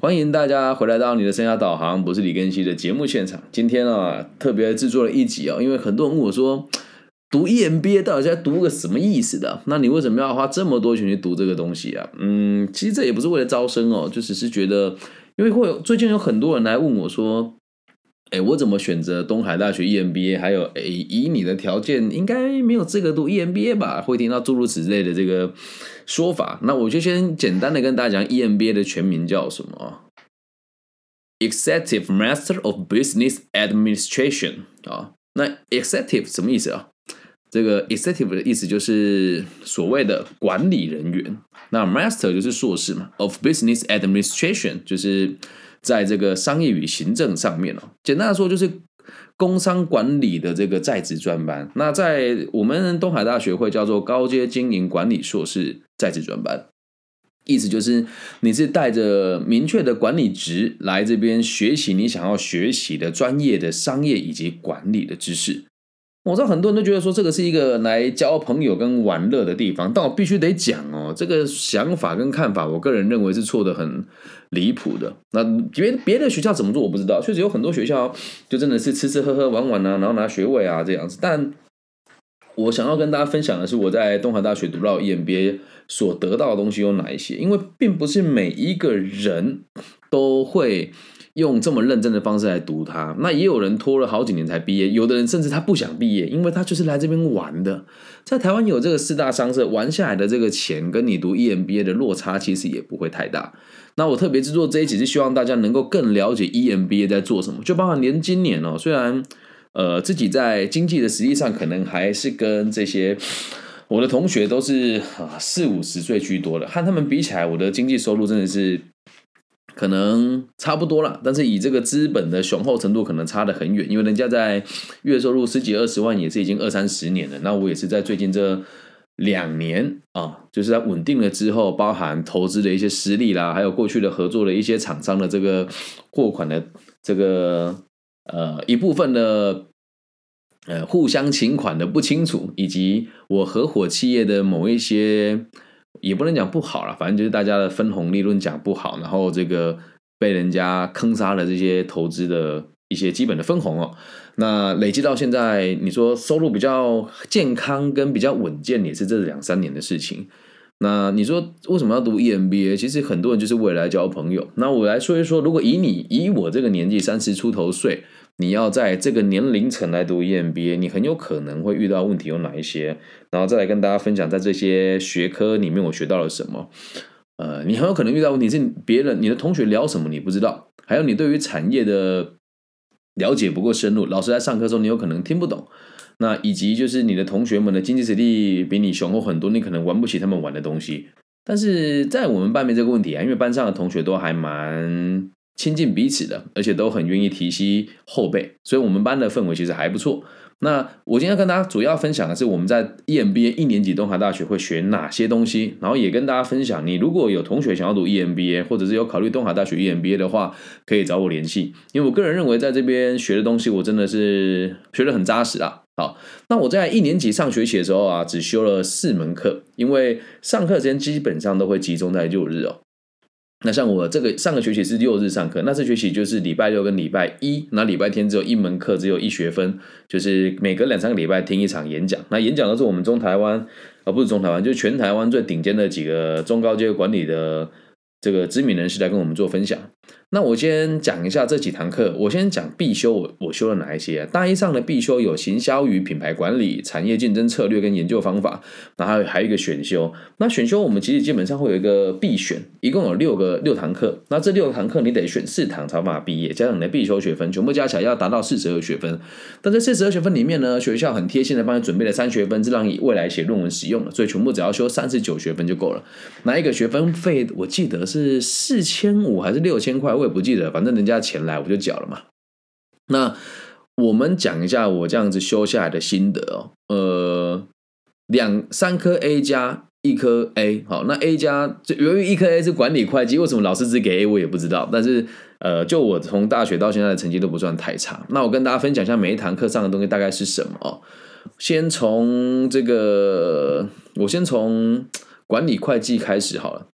欢迎大家回来到你的生涯导航，不是李根熙的节目现场。今天啊，特别制作了一集哦，因为很多人问我说，读 EMBA 到底在读个什么意思的？那你为什么要花这么多钱去读这个东西啊？嗯，其实这也不是为了招生哦，就只是觉得，因为会有最近有很多人来问我说。哎，我怎么选择东海大学 EMBA？还有，哎，以你的条件，应该没有资格读 EMBA 吧？会听到诸如此类的这个说法。那我就先简单的跟大家讲，EMBA 的全名叫什么？Executive Master of Business Administration 啊。那 Executive 什么意思啊？这个 Executive 的意思就是所谓的管理人员。那 Master 就是硕士嘛，of Business Administration 就是。在这个商业与行政上面哦，简单的说就是工商管理的这个在职专班。那在我们东海大学会叫做高阶经营管理硕士在职专班，意思就是你是带着明确的管理职来这边学习你想要学习的专业的商业以及管理的知识。我知道很多人都觉得说这个是一个来交朋友跟玩乐的地方，但我必须得讲哦，这个想法跟看法，我个人认为是错的很离谱的。那别别的学校怎么做我不知道，确实有很多学校就真的是吃吃喝喝玩玩啊，然后拿学位啊这样子。但我想要跟大家分享的是，我在东海大学读到 EMBA 所得到的东西有哪一些，因为并不是每一个人都会。用这么认真的方式来读它，那也有人拖了好几年才毕业，有的人甚至他不想毕业，因为他就是来这边玩的。在台湾有这个四大商社玩下来的这个钱，跟你读 EMBA 的落差其实也不会太大。那我特别制作这一集是希望大家能够更了解 EMBA 在做什么，就包括连今年哦，虽然呃自己在经济的实力上可能还是跟这些我的同学都是四五十岁居多的，和他们比起来，我的经济收入真的是。可能差不多了，但是以这个资本的雄厚程度，可能差得很远。因为人家在月收入十几二十万，也是已经二三十年了。那我也是在最近这两年啊，就是在稳定了之后，包含投资的一些实力啦，还有过去的合作的一些厂商的这个货款的这个呃一部分的呃互相请款的不清楚，以及我合伙企业的某一些。也不能讲不好了，反正就是大家的分红利润讲不好，然后这个被人家坑杀了这些投资的一些基本的分红哦。那累积到现在，你说收入比较健康跟比较稳健，也是这两三年的事情。那你说为什么要读 EMBA？其实很多人就是为了交朋友。那我来说一说，如果以你以我这个年纪三十出头岁。你要在这个年龄层来读 EMBA，你很有可能会遇到问题有哪一些，然后再来跟大家分享在这些学科里面我学到了什么。呃，你很有可能遇到问题是别人你的同学聊什么你不知道，还有你对于产业的了解不够深入，老师在上课时候你有可能听不懂。那以及就是你的同学们的经济实力比你雄厚很多，你可能玩不起他们玩的东西。但是在我们班没这个问题啊，因为班上的同学都还蛮。亲近彼此的，而且都很愿意提携后辈，所以我们班的氛围其实还不错。那我今天跟大家主要分享的是我们在 EMBA 一年级东海大学会学哪些东西，然后也跟大家分享，你如果有同学想要读 EMBA，或者是有考虑东海大学 EMBA 的话，可以找我联系。因为我个人认为在这边学的东西，我真的是学的很扎实啊。好，那我在一年级上学期的时候啊，只修了四门课，因为上课时间基本上都会集中在六日哦。那像我这个上个学期是六日上课，那这学期就是礼拜六跟礼拜一，那礼拜天只有一门课，只有一学分，就是每隔两三个礼拜听一场演讲。那演讲都是我们中台湾，啊不是中台湾，就是全台湾最顶尖的几个中高阶管理的这个知名人士来跟我们做分享。那我先讲一下这几堂课。我先讲必修，我我修了哪一些？大一上的必修有行销与品牌管理、产业竞争策略跟研究方法，然后还有一个选修。那选修我们其实基本上会有一个必选，一共有六个六堂课。那这六堂课你得选四堂才把毕业，加上你的必修学分，全部加起来要达到四十二学分。但这四十二学分里面呢，学校很贴心的帮你准备了三学分，是让你未来写论文使用的，所以全部只要修三十九学分就够了。那一个学分费我记得是四千五还是六千块？不记得，反正人家钱来我就缴了嘛。那我们讲一下我这样子修下来的心得哦。呃，两三颗 A 加一颗 A，好，那 A 加由于一颗 A 是管理会计，为什么老师只给 A 我也不知道。但是呃，就我从大学到现在的成绩都不算太差。那我跟大家分享一下每一堂课上的东西大概是什么哦。先从这个，我先从管理会计开始好了。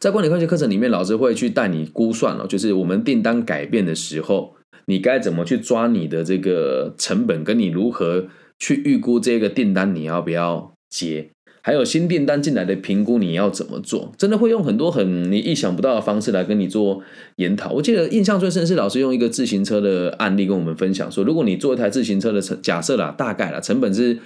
在管理会计课程里面，老师会去带你估算了，就是我们订单改变的时候，你该怎么去抓你的这个成本，跟你如何去预估这个订单你要不要接。还有新订单进来的评估，你要怎么做？真的会用很多很你意想不到的方式来跟你做研讨。我记得印象最深是老师用一个自行车的案例跟我们分享说，如果你做一台自行车的成假设啦，大概啦成本是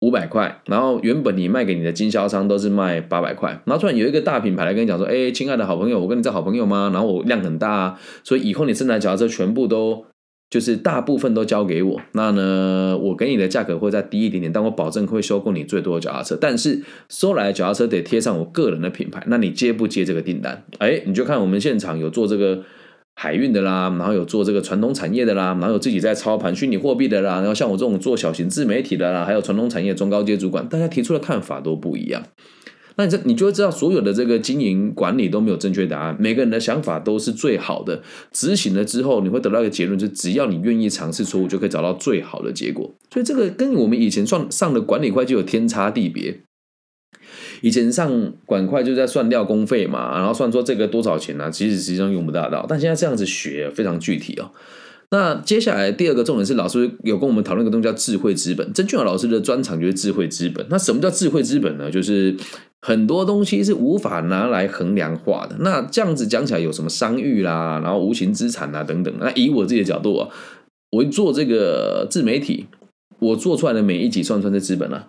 五百块，然后原本你卖给你的经销商都是卖八百块，然后突然有一个大品牌来跟你讲说，哎，亲爱的好朋友，我跟你是好朋友吗？然后我量很大啊，所以以后你生产脚踏车全部都。就是大部分都交给我，那呢，我给你的价格会再低一点点，但我保证会收购你最多的脚踏车。但是收来的脚踏车得贴上我个人的品牌，那你接不接这个订单？哎，你就看我们现场有做这个海运的啦，然后有做这个传统产业的啦，然后有自己在操盘虚拟货币的啦，然后像我这种做小型自媒体的啦，还有传统产业中高阶主管，大家提出的看法都不一样。那你这你就会知道，所有的这个经营管理都没有正确答案，每个人的想法都是最好的。执行了之后，你会得到一个结论，就只要你愿意尝试错误，就可以找到最好的结果。所以这个跟我们以前算上的管理会计有天差地别。以前上管会就在算料工费嘛，然后算说这个多少钱呢？其实实际上用不大到，但现在这样子学非常具体哦。那接下来第二个重点是，老师有跟我们讨论一个东西叫智慧资本。曾俊豪老师的专长就是智慧资本。那什么叫智慧资本呢？就是很多东西是无法拿来衡量化的。那这样子讲起来，有什么商誉啦，然后无形资产啊等等。那以我自己的角度啊，我做这个自媒体，我做出来的每一集算不算是资本啊？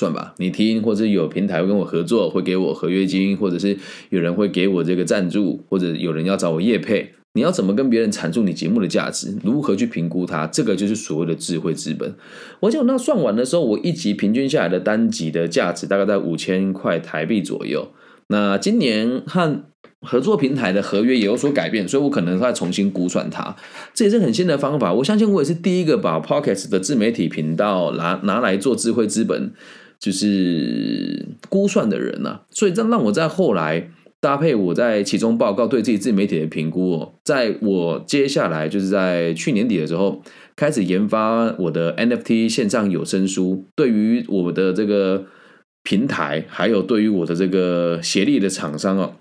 算吧，你听，或者有平台会跟我合作，会给我合约金，或者是有人会给我这个赞助，或者有人要找我业配。你要怎么跟别人阐述你节目的价值？如何去评估它？这个就是所谓的智慧资本。我讲那算完的时候，我一集平均下来的单集的价值大概在五千块台币左右。那今年和合作平台的合约也有所改变，所以我可能再重新估算它。这也是很新的方法。我相信我也是第一个把 Pocket 的自媒体频道拿拿来做智慧资本，就是估算的人呐。所以这让我在后来。搭配我在其中报告对自己自媒体的评估哦，在我接下来就是在去年底的时候开始研发我的 NFT 线上有声书，对于我的这个平台，还有对于我的这个协力的厂商哦，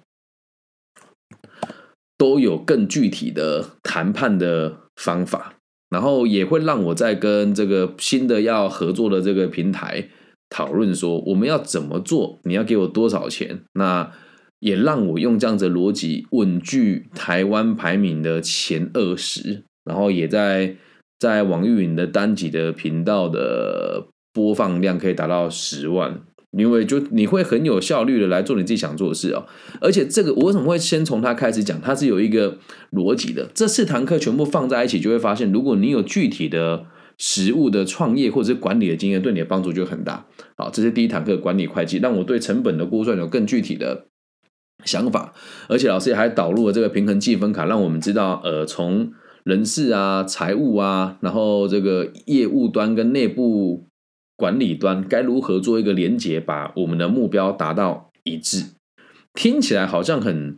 都有更具体的谈判的方法，然后也会让我在跟这个新的要合作的这个平台讨论说，我们要怎么做，你要给我多少钱，那。也让我用这样子的逻辑稳居台湾排名的前二十，然后也在在网易云的单集的频道的播放量可以达到十万，因为就你会很有效率的来做你自己想做的事哦。而且这个我为什么会先从它开始讲？它是有一个逻辑的。这四堂课全部放在一起，就会发现，如果你有具体的实物的创业或者是管理的经验，对你的帮助就很大。好，这是第一堂课管理会计，让我对成本的估算有更具体的。想法，而且老师也还导入了这个平衡计分卡，让我们知道，呃，从人事啊、财务啊，然后这个业务端跟内部管理端该如何做一个连接，把我们的目标达到一致。听起来好像很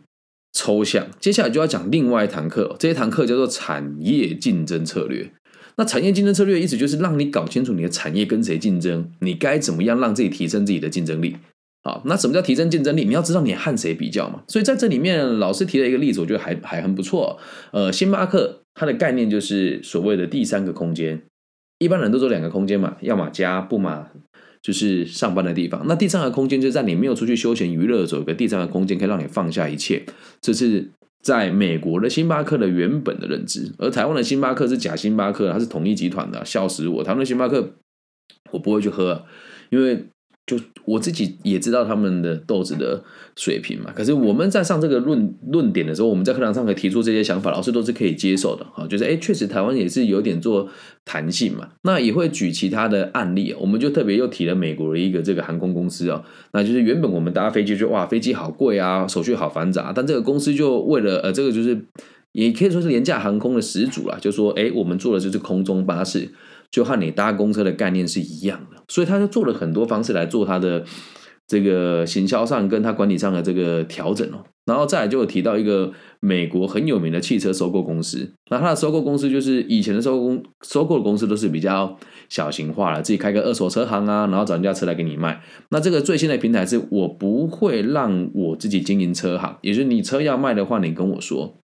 抽象，接下来就要讲另外一堂课，这一堂课叫做产业竞争策略。那产业竞争策略意思就是让你搞清楚你的产业跟谁竞争，你该怎么样让自己提升自己的竞争力。好，那什么叫提升竞争力？你要知道你和谁比较嘛。所以在这里面，老师提了一个例子，我觉得还还很不错。呃，星巴克它的概念就是所谓的第三个空间。一般人都说两个空间嘛，要么家，不嘛就是上班的地方。那第三个空间就是在你没有出去休闲娱乐的时候，有个第三个空间可以让你放下一切。这是在美国的星巴克的原本的认知，而台湾的星巴克是假星巴克，它是统一集团的，笑死我！台湾的星巴克我不会去喝，因为。就我自己也知道他们的豆子的水平嘛，可是我们在上这个论论点的时候，我们在课堂上可以提出这些想法，老师都是可以接受的。哈，就是哎，确实台湾也是有点做弹性嘛，那也会举其他的案例，我们就特别又提了美国的一个这个航空公司啊，那就是原本我们搭飞机就哇，飞机好贵啊，手续好繁杂，但这个公司就为了呃，这个就是也可以说是廉价航空的始祖了，就说哎，我们做的就是空中巴士。就和你搭公车的概念是一样的，所以他就做了很多方式来做他的这个行销上跟他管理上的这个调整哦。然后再来就有提到一个美国很有名的汽车收购公司，那它的收购公司就是以前的收购公收购的公司都是比较小型化了，自己开个二手车行啊，然后找人家车来给你卖。那这个最新的平台是我不会让我自己经营车行，也就是你车要卖的话，你跟我说，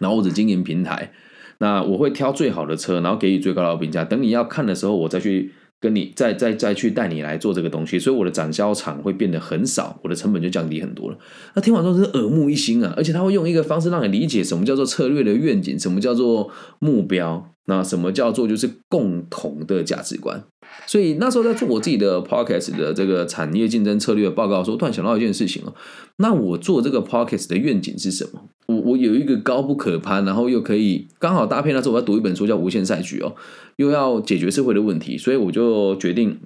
然后我只经营平台，那我会挑最好的车，然后给予最高的评价。等你要看的时候，我再去。跟你再再再去带你来做这个东西，所以我的展销场会变得很少，我的成本就降低很多了。那听完之后是耳目一新啊，而且他会用一个方式让你理解什么叫做策略的愿景，什么叫做目标，那什么叫做就是共同的价值观。所以那时候在做我自己的 podcast 的这个产业竞争策略报告的时候，突然想到一件事情哦，那我做这个 podcast 的愿景是什么？我我有一个高不可攀，然后又可以刚好搭配那时候我要读一本书叫《无限赛局》哦，又要解决社会的问题，所以我就决定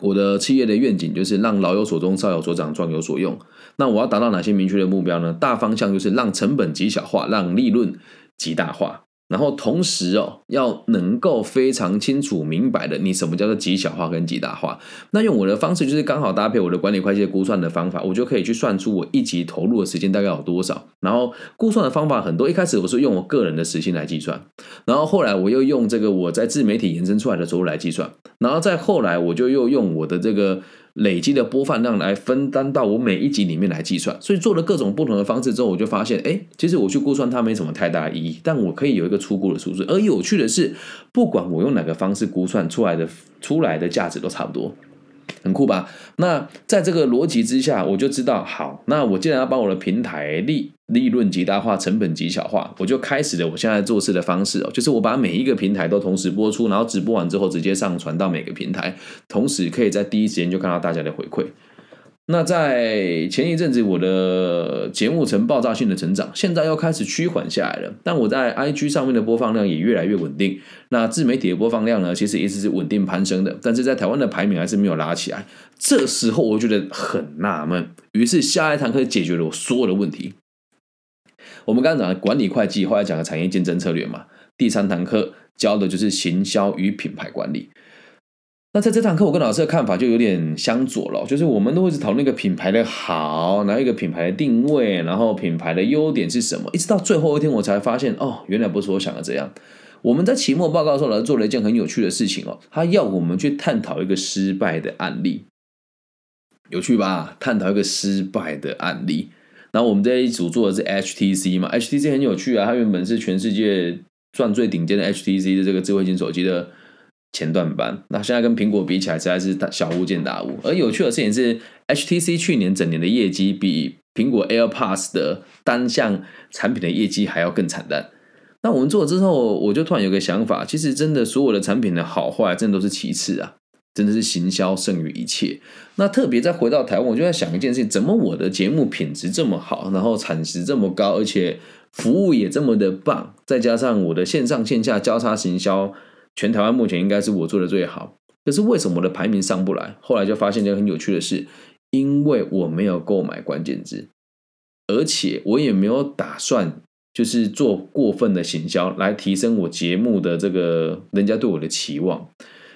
我的企业的愿景就是让老有所终，少有所长，壮有所用。那我要达到哪些明确的目标呢？大方向就是让成本极小化，让利润极大化。然后同时哦，要能够非常清楚明白的，你什么叫做极小化跟极大化。那用我的方式，就是刚好搭配我的管理会计估算的方法，我就可以去算出我一集投入的时间大概有多少。然后估算的方法很多，一开始我是用我个人的时薪来计算，然后后来我又用这个我在自媒体延伸出来的收入来计算，然后再后来我就又用我的这个。累积的播放量来分担到我每一集里面来计算，所以做了各种不同的方式之后，我就发现，哎，其实我去估算它没什么太大意义，但我可以有一个初估的数字。而有趣的是，不管我用哪个方式估算出来的出来的价值都差不多。很酷吧？那在这个逻辑之下，我就知道，好，那我既然要把我的平台利利润极大化，成本极小化，我就开始了我现在做事的方式哦，就是我把每一个平台都同时播出，然后直播完之后直接上传到每个平台，同时可以在第一时间就看到大家的回馈。那在前一阵子，我的节目呈爆炸性的成长，现在又开始趋缓下来了。但我在 IG 上面的播放量也越来越稳定。那自媒体的播放量呢，其实一直是稳定攀升的，但是在台湾的排名还是没有拉起来。这时候我觉得很纳闷，于是下一堂课解决了我所有的问题。我们刚刚讲的管理会计，后来讲的产业竞争策略嘛，第三堂课教的就是行销与品牌管理。那在这堂课，我跟老师的看法就有点相左了，就是我们都会是讨论一个品牌的好，然后一个品牌的定位，然后品牌的优点是什么，一直到最后一天，我才发现哦，原来不是我想的这样。我们在期末报告的时候，老师做了一件很有趣的事情哦，他要我们去探讨一个失败的案例，有趣吧？探讨一个失败的案例。然后我们这一组做的是 HTC 嘛，HTC 很有趣啊，它原本是全世界赚最顶尖的 HTC 的这个智慧型手机的。前段班，那现在跟苹果比起来，实在是小巫见大巫。而有趣的事情是，HTC 去年整年的业绩比苹果 AirPods 的单项产品的业绩还要更惨淡。那我们做了之后，我就突然有个想法，其实真的所有的产品的好坏，真的都是其次啊，真的是行销胜于一切。那特别再回到台湾，我就在想一件事情：怎么我的节目品质这么好，然后产值这么高，而且服务也这么的棒，再加上我的线上线下交叉行销。全台湾目前应该是我做的最好，可是为什么我的排名上不来？后来就发现一件很有趣的事，因为我没有购买关键字，而且我也没有打算就是做过分的行销来提升我节目的这个人家对我的期望，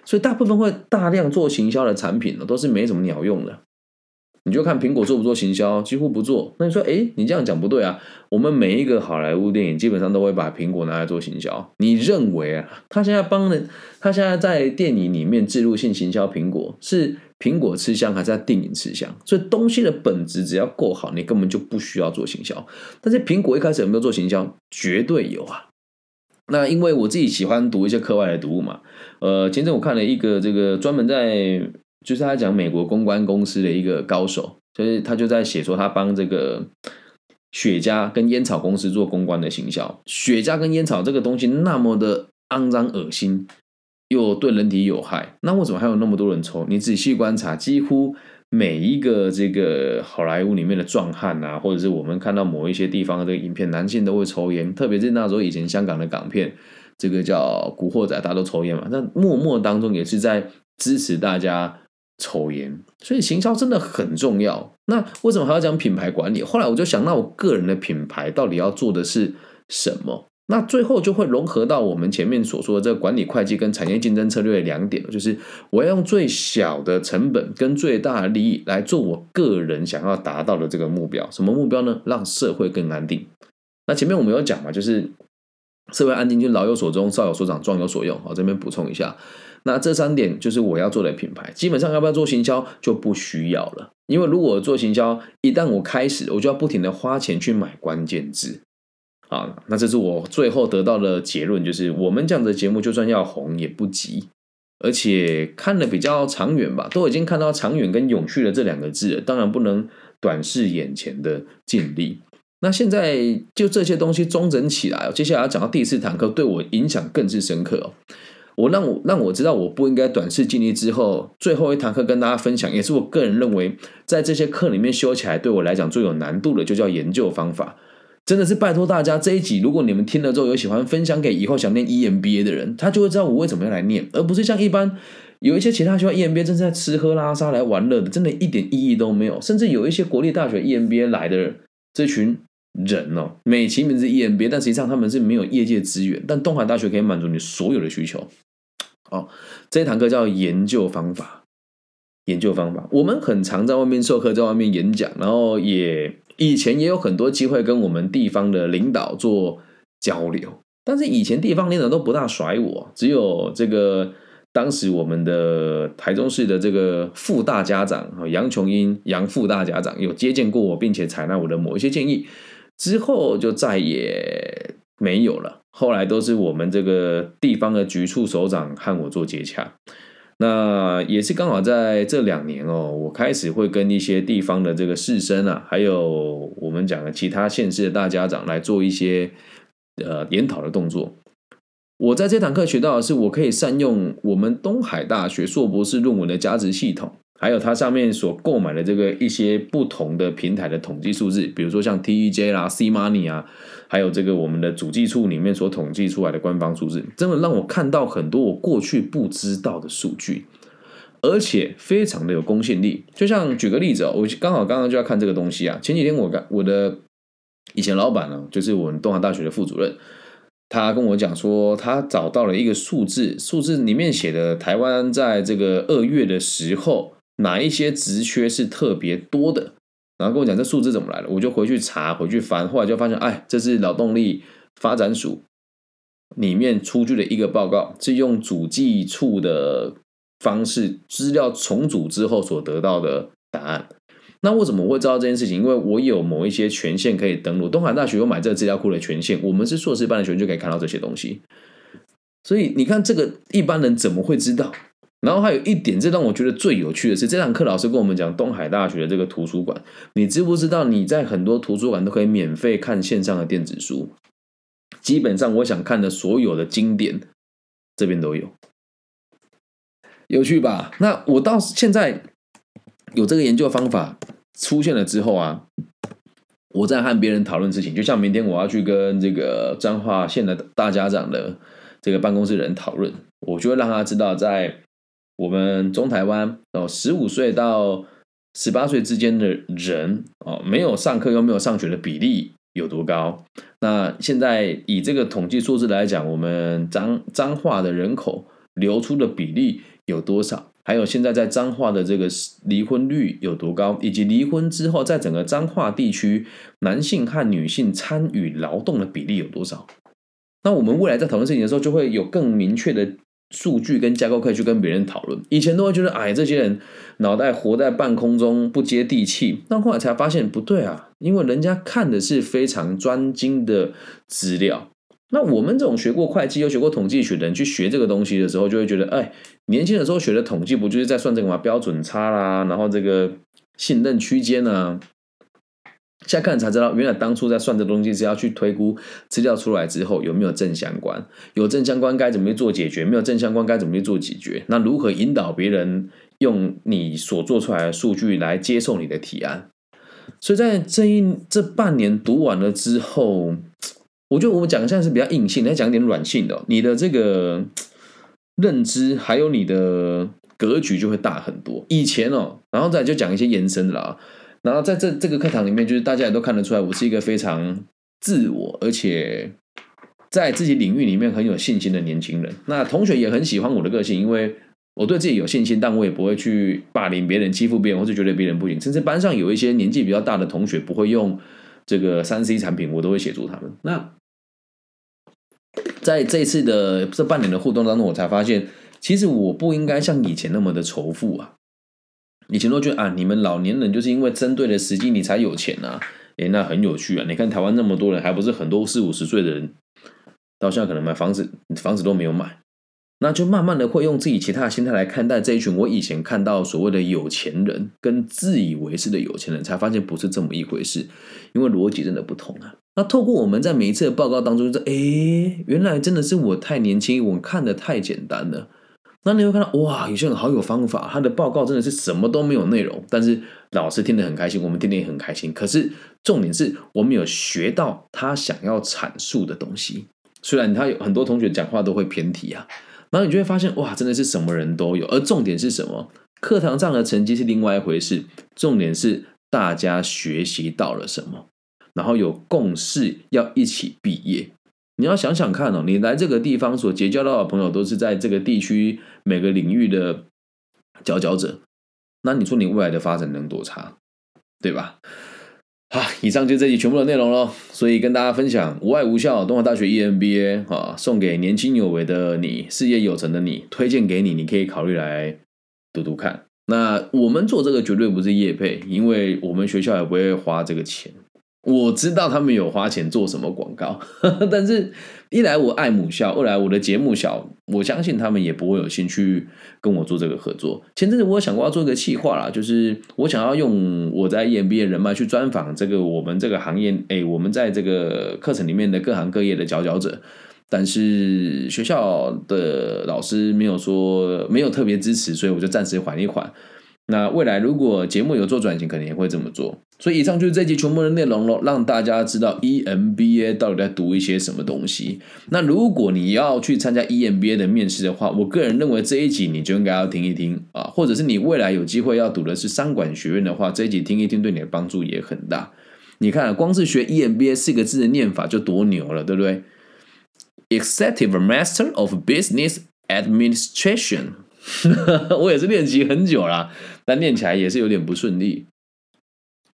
所以大部分会大量做行销的产品呢，都是没什么鸟用的。你就看苹果做不做行销，几乎不做。那你说，哎，你这样讲不对啊！我们每一个好莱坞电影基本上都会把苹果拿来做行销。你认为啊，他现在帮人，他现在在电影里面植入性行销苹果，是苹果吃香还是在电影吃香？所以东西的本质只要够好，你根本就不需要做行销。但是苹果一开始有没有做行销？绝对有啊！那因为我自己喜欢读一些课外的读物嘛，呃，前阵我看了一个这个专门在。就是他讲美国公关公司的一个高手，就是他就在写说他帮这个雪茄跟烟草公司做公关的行销。雪茄跟烟草这个东西那么的肮脏恶心，又对人体有害，那为什么还有那么多人抽？你仔细观察，几乎每一个这个好莱坞里面的壮汉啊，或者是我们看到某一些地方的这个影片，男性都会抽烟，特别是那时候以前香港的港片，这个叫《古惑仔》，大家都抽烟嘛，那默默当中也是在支持大家。抽烟，所以行销真的很重要。那为什么还要讲品牌管理？后来我就想，那我个人的品牌到底要做的是什么？那最后就会融合到我们前面所说的这个管理会计跟产业竞争策略两点，就是我要用最小的成本跟最大的利益来做我个人想要达到的这个目标。什么目标呢？让社会更安定。那前面我们有讲嘛，就是社会安定就老有所终，少有所长，壮有所用。好，这边补充一下。那这三点就是我要做的品牌。基本上要不要做行销就不需要了，因为如果做行销，一旦我开始，我就要不停的花钱去买关键字。啊，那这是我最后得到的结论，就是我们这样的节目就算要红也不急，而且看的比较长远吧，都已经看到长远跟永续的这两个字了，当然不能短视眼前的尽力。那现在就这些东西中整起来，接下来要讲到第四堂课，对我影响更是深刻哦。我让我让我知道我不应该短视尽力之后，最后一堂课跟大家分享，也是我个人认为在这些课里面修起来对我来讲最有难度的，就叫研究方法。真的是拜托大家，这一集如果你们听了之后有喜欢分享给以后想念 EMBA 的人，他就会知道我为什么要来念，而不是像一般有一些其他学校 EMBA 正在吃喝拉撒来玩乐的，真的一点意义都没有。甚至有一些国立大学 EMBA 来的这群人哦，美其名是 EMBA，但实际上他们是没有业界资源，但东海大学可以满足你所有的需求。哦，这一堂课叫研究方法，研究方法，我们很常在外面授课，在外面演讲，然后也。以前也有很多机会跟我们地方的领导做交流，但是以前地方领导都不大甩我，只有这个当时我们的台中市的这个副大家长杨琼英杨副大家长有接见过我，并且采纳我的某一些建议，之后就再也没有了。后来都是我们这个地方的局处首长和我做接洽。那也是刚好在这两年哦，我开始会跟一些地方的这个士绅啊，还有我们讲的其他县市的大家长来做一些呃研讨的动作。我在这堂课学到的是，我可以善用我们东海大学硕博士论文的价值系统。还有它上面所购买的这个一些不同的平台的统计数字，比如说像 TEJ 啦、C Money 啊，还有这个我们的主计处里面所统计出来的官方数字，真的让我看到很多我过去不知道的数据，而且非常的有公信力。就像举个例子哦，我刚好刚刚就要看这个东西啊。前几天我刚我的以前老板呢，就是我们东海大学的副主任，他跟我讲说，他找到了一个数字，数字里面写的台湾在这个二月的时候。哪一些职缺是特别多的？然后跟我讲这数字怎么来的，我就回去查，回去翻，后来就发现，哎，这是劳动力发展署里面出具的一个报告，是用主计处的方式资料重组之后所得到的答案。那我怎么会知道这件事情？因为我有某一些权限可以登录，东海大学有买这个资料库的权限，我们是硕士班的学生就可以看到这些东西。所以你看，这个一般人怎么会知道？然后还有一点，这让我觉得最有趣的是，这堂课老师跟我们讲东海大学的这个图书馆。你知不知道你在很多图书馆都可以免费看线上的电子书？基本上我想看的所有的经典，这边都有，有趣吧？那我到现在有这个研究方法出现了之后啊，我在和别人讨论事情，就像明天我要去跟这个彰化县的大家长的这个办公室人讨论，我就会让他知道在。我们中台湾哦，十五岁到十八岁之间的人哦，没有上课又没有上学的比例有多高？那现在以这个统计数字来讲，我们彰彰化的人口流出的比例有多少？还有现在在彰化的这个离婚率有多高？以及离婚之后，在整个彰化地区，男性和女性参与劳动的比例有多少？那我们未来在讨论事情的时候，就会有更明确的。数据跟架构可以去跟别人讨论。以前都会觉得，哎，这些人脑袋活在半空中，不接地气。但后来才发现不对啊，因为人家看的是非常专精的资料。那我们这种学过会计又学过统计学的人去学这个东西的时候，就会觉得，哎，年轻的时候学的统计不就是在算这个嘛？标准差啦，然后这个信任区间啊。现在看才知道，原来当初在算这东西是要去推估资料出来之后有没有正相关，有正相关该怎么去做解决，没有正相关该怎么去做解决。那如何引导别人用你所做出来的数据来接受你的提案？所以在这一这半年读完了之后，我觉得我们讲现在是比较硬性，来讲点软性的，你的这个 认知还有你的格局就会大很多。以前哦，然后再就讲一些延伸的啦。然后在这这个课堂里面，就是大家也都看得出来，我是一个非常自我而且在自己领域里面很有信心的年轻人。那同学也很喜欢我的个性，因为我对自己有信心，但我也不会去霸凌别人、欺负别人，或者觉得别人不行。甚至班上有一些年纪比较大的同学不会用这个三 C 产品，我都会协助他们。那在这次的这半年的互动当中，我才发现，其实我不应该像以前那么的仇富啊。以前都觉得啊，你们老年人就是因为针对了时机，你才有钱啊。诶，那很有趣啊！你看台湾那么多人，还不是很多四五十岁的人，到现在可能买房子，房子都没有买，那就慢慢的会用自己其他的心态来看待这一群我以前看到所谓的有钱人跟自以为是的有钱人，才发现不是这么一回事，因为逻辑真的不同啊。那透过我们在每一次的报告当中，说，诶，原来真的是我太年轻，我看的太简单了。那你会看到哇，有些人好有方法，他的报告真的是什么都没有内容，但是老师听得很开心，我们听得也很开心。可是重点是我们有学到他想要阐述的东西，虽然他有很多同学讲话都会偏题啊，然后你就会发现哇，真的是什么人都有。而重点是什么？课堂上的成绩是另外一回事，重点是大家学习到了什么，然后有共识要一起毕业。你要想想看哦，你来这个地方所结交到的朋友都是在这个地区每个领域的佼佼者，那你说你未来的发展能多差，对吧？好，以上就这集全部的内容喽。所以跟大家分享无爱无效东华大学 EMBA 啊，送给年轻有为的你，事业有成的你，推荐给你，你可以考虑来读读看。那我们做这个绝对不是业配，因为我们学校也不会花这个钱。我知道他们有花钱做什么广告，但是一来我爱母校，二来我的节目小，我相信他们也不会有兴趣跟我做这个合作。前阵子我有想过要做一个企划啦，就是我想要用我在 EMBA 人脉去专访这个我们这个行业，哎，我们在这个课程里面的各行各业的佼佼者，但是学校的老师没有说没有特别支持，所以我就暂时缓一缓。那未来如果节目有做转型，可能也会这么做。所以以上就是这集全部的内容了，让大家知道 EMBA 到底在读一些什么东西。那如果你要去参加 EMBA 的面试的话，我个人认为这一集你就应该要听一听啊，或者是你未来有机会要读的是商管学院的话，这一集听一听对你的帮助也很大。你看，光是学 EMBA 四个字的念法就多牛了，对不对？Executive Master of Business Administration。我也是练习很久啦，但念起来也是有点不顺利，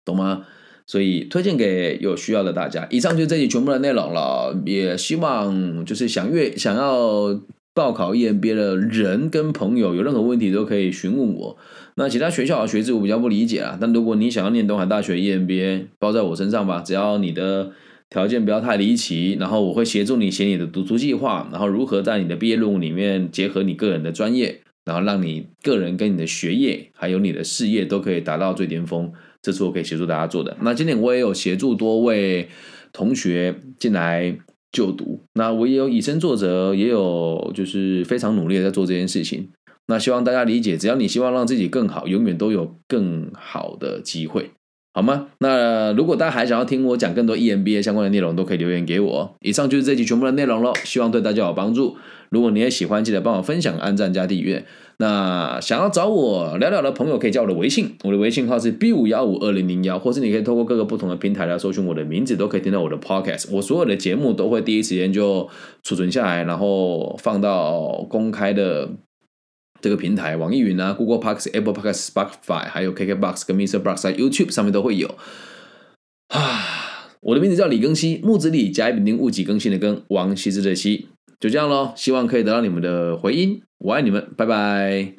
懂吗？所以推荐给有需要的大家。以上就是这集全部的内容了，也希望就是想越想要报考 EMBA 的人跟朋友有任何问题都可以询问我。那其他学校的学制我比较不理解啊，但如果你想要念东海大学 EMBA，包在我身上吧，只要你的条件不要太离奇，然后我会协助你写你的读书计划，然后如何在你的毕业论文里面结合你个人的专业。然后让你个人跟你的学业，还有你的事业都可以达到最巅峰，这是我可以协助大家做的。那今年我也有协助多位同学进来就读，那我也有以身作则，也有就是非常努力的在做这件事情。那希望大家理解，只要你希望让自己更好，永远都有更好的机会。好吗？那如果大家还想要听我讲更多 EMBA 相关的内容，都可以留言给我。以上就是这集全部的内容喽，希望对大家有帮助。如果你也喜欢，记得帮我分享、按赞加订阅。那想要找我聊聊的朋友，可以加我的微信，我的微信号是 B 五幺五二零零幺，或是你可以透过各个不同的平台来搜寻我的名字，都可以听到我的 Podcast。我所有的节目都会第一时间就储存下来，然后放到公开的。这个平台，网易云啊，Google Podcast、Apple Podcast、Spotify，还有 KKBox 跟 Mr. Box 在 YouTube 上面都会有。啊，我的名字叫李更新，木子李，甲乙丙丁戊己更新的更，王羲之的羲，就这样喽。希望可以得到你们的回音，我爱你们，拜拜。